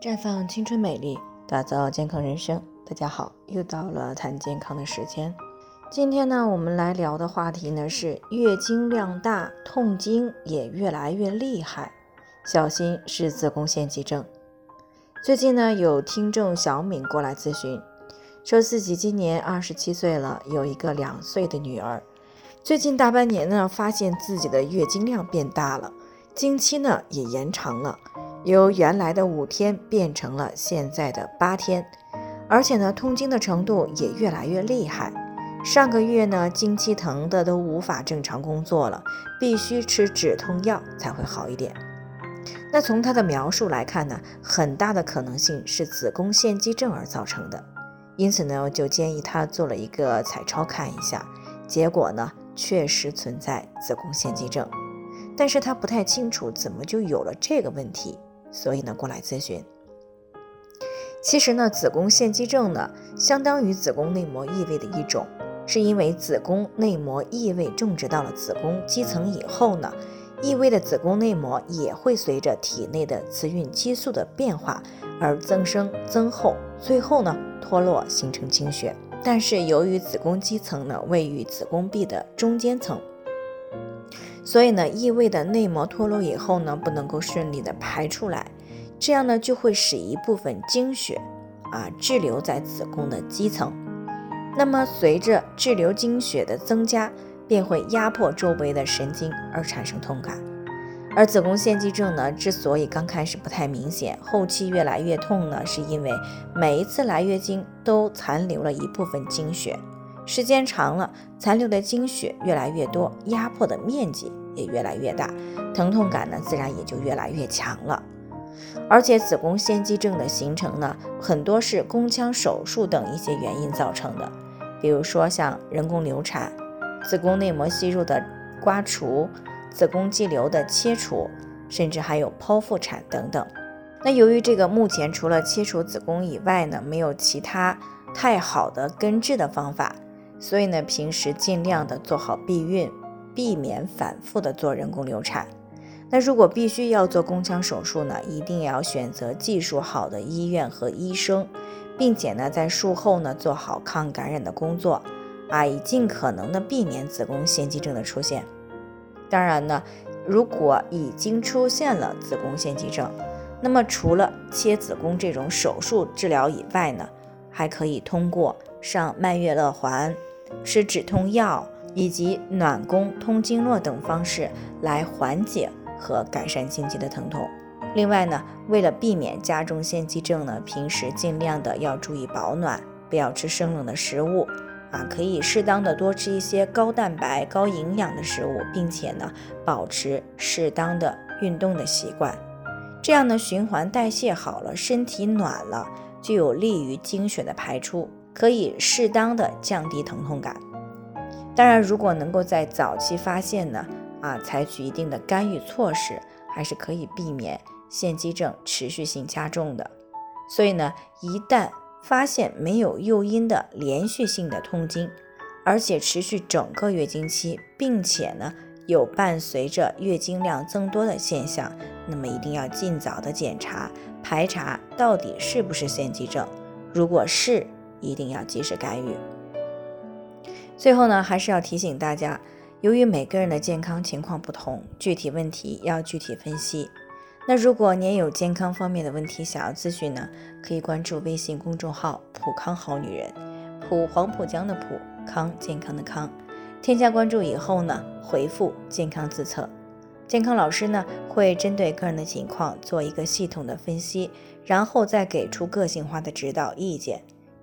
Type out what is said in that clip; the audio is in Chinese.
绽放青春美丽，打造健康人生。大家好，又到了谈健康的时间。今天呢，我们来聊的话题呢是月经量大，痛经也越来越厉害，小心是子宫腺肌症。最近呢，有听众小敏过来咨询，说自己今年二十七岁了，有一个两岁的女儿，最近大半年呢，发现自己的月经量变大了，经期呢也延长了。由原来的五天变成了现在的八天，而且呢，痛经的程度也越来越厉害。上个月呢，经期疼的都无法正常工作了，必须吃止痛药才会好一点。那从他的描述来看呢，很大的可能性是子宫腺肌症而造成的。因此呢，就建议他做了一个彩超看一下，结果呢，确实存在子宫腺肌症，但是他不太清楚怎么就有了这个问题。所以呢，过来咨询。其实呢，子宫腺肌症呢，相当于子宫内膜异位的一种，是因为子宫内膜异位种植到了子宫肌层以后呢，异位的子宫内膜也会随着体内的雌孕激素的变化而增生增厚，最后呢脱落形成经血。但是由于子宫肌层呢位于子宫壁的中间层。所以呢，异位的内膜脱落以后呢，不能够顺利的排出来，这样呢就会使一部分经血啊滞留在子宫的基层。那么随着滞留经血的增加，便会压迫周围的神经而产生痛感。而子宫腺肌症呢，之所以刚开始不太明显，后期越来越痛呢，是因为每一次来月经都残留了一部分经血。时间长了，残留的经血越来越多，压迫的面积也越来越大，疼痛感呢自然也就越来越强了。而且子宫腺肌症的形成呢，很多是宫腔手术等一些原因造成的，比如说像人工流产、子宫内膜息肉的刮除、子宫肌瘤的切除，甚至还有剖腹产等等。那由于这个目前除了切除子宫以外呢，没有其他太好的根治的方法。所以呢，平时尽量的做好避孕，避免反复的做人工流产。那如果必须要做宫腔手术呢，一定要选择技术好的医院和医生，并且呢，在术后呢做好抗感染的工作，啊，以尽可能的避免子宫腺肌症的出现。当然呢，如果已经出现了子宫腺肌症，那么除了切子宫这种手术治疗以外呢，还可以通过上曼月乐环。吃止痛药以及暖宫、通经络等方式来缓解和改善经期的疼痛。另外呢，为了避免加重腺肌症呢，平时尽量的要注意保暖，不要吃生冷的食物啊，可以适当的多吃一些高蛋白、高营养的食物，并且呢，保持适当的运动的习惯。这样呢，循环代谢好了，身体暖了，就有利于经血的排出。可以适当的降低疼痛感。当然，如果能够在早期发现呢，啊，采取一定的干预措施，还是可以避免腺肌症持续性加重的。所以呢，一旦发现没有诱因的连续性的痛经，而且持续整个月经期，并且呢有伴随着月经量增多的现象，那么一定要尽早的检查排查到底是不是腺肌症。如果是，一定要及时干预。最后呢，还是要提醒大家，由于每个人的健康情况不同，具体问题要具体分析。那如果您有健康方面的问题想要咨询呢，可以关注微信公众号“普康好女人”，普黄浦江的普康健康的康。添加关注以后呢，回复“健康自测”，健康老师呢会针对个人的情况做一个系统的分析，然后再给出个性化的指导意见。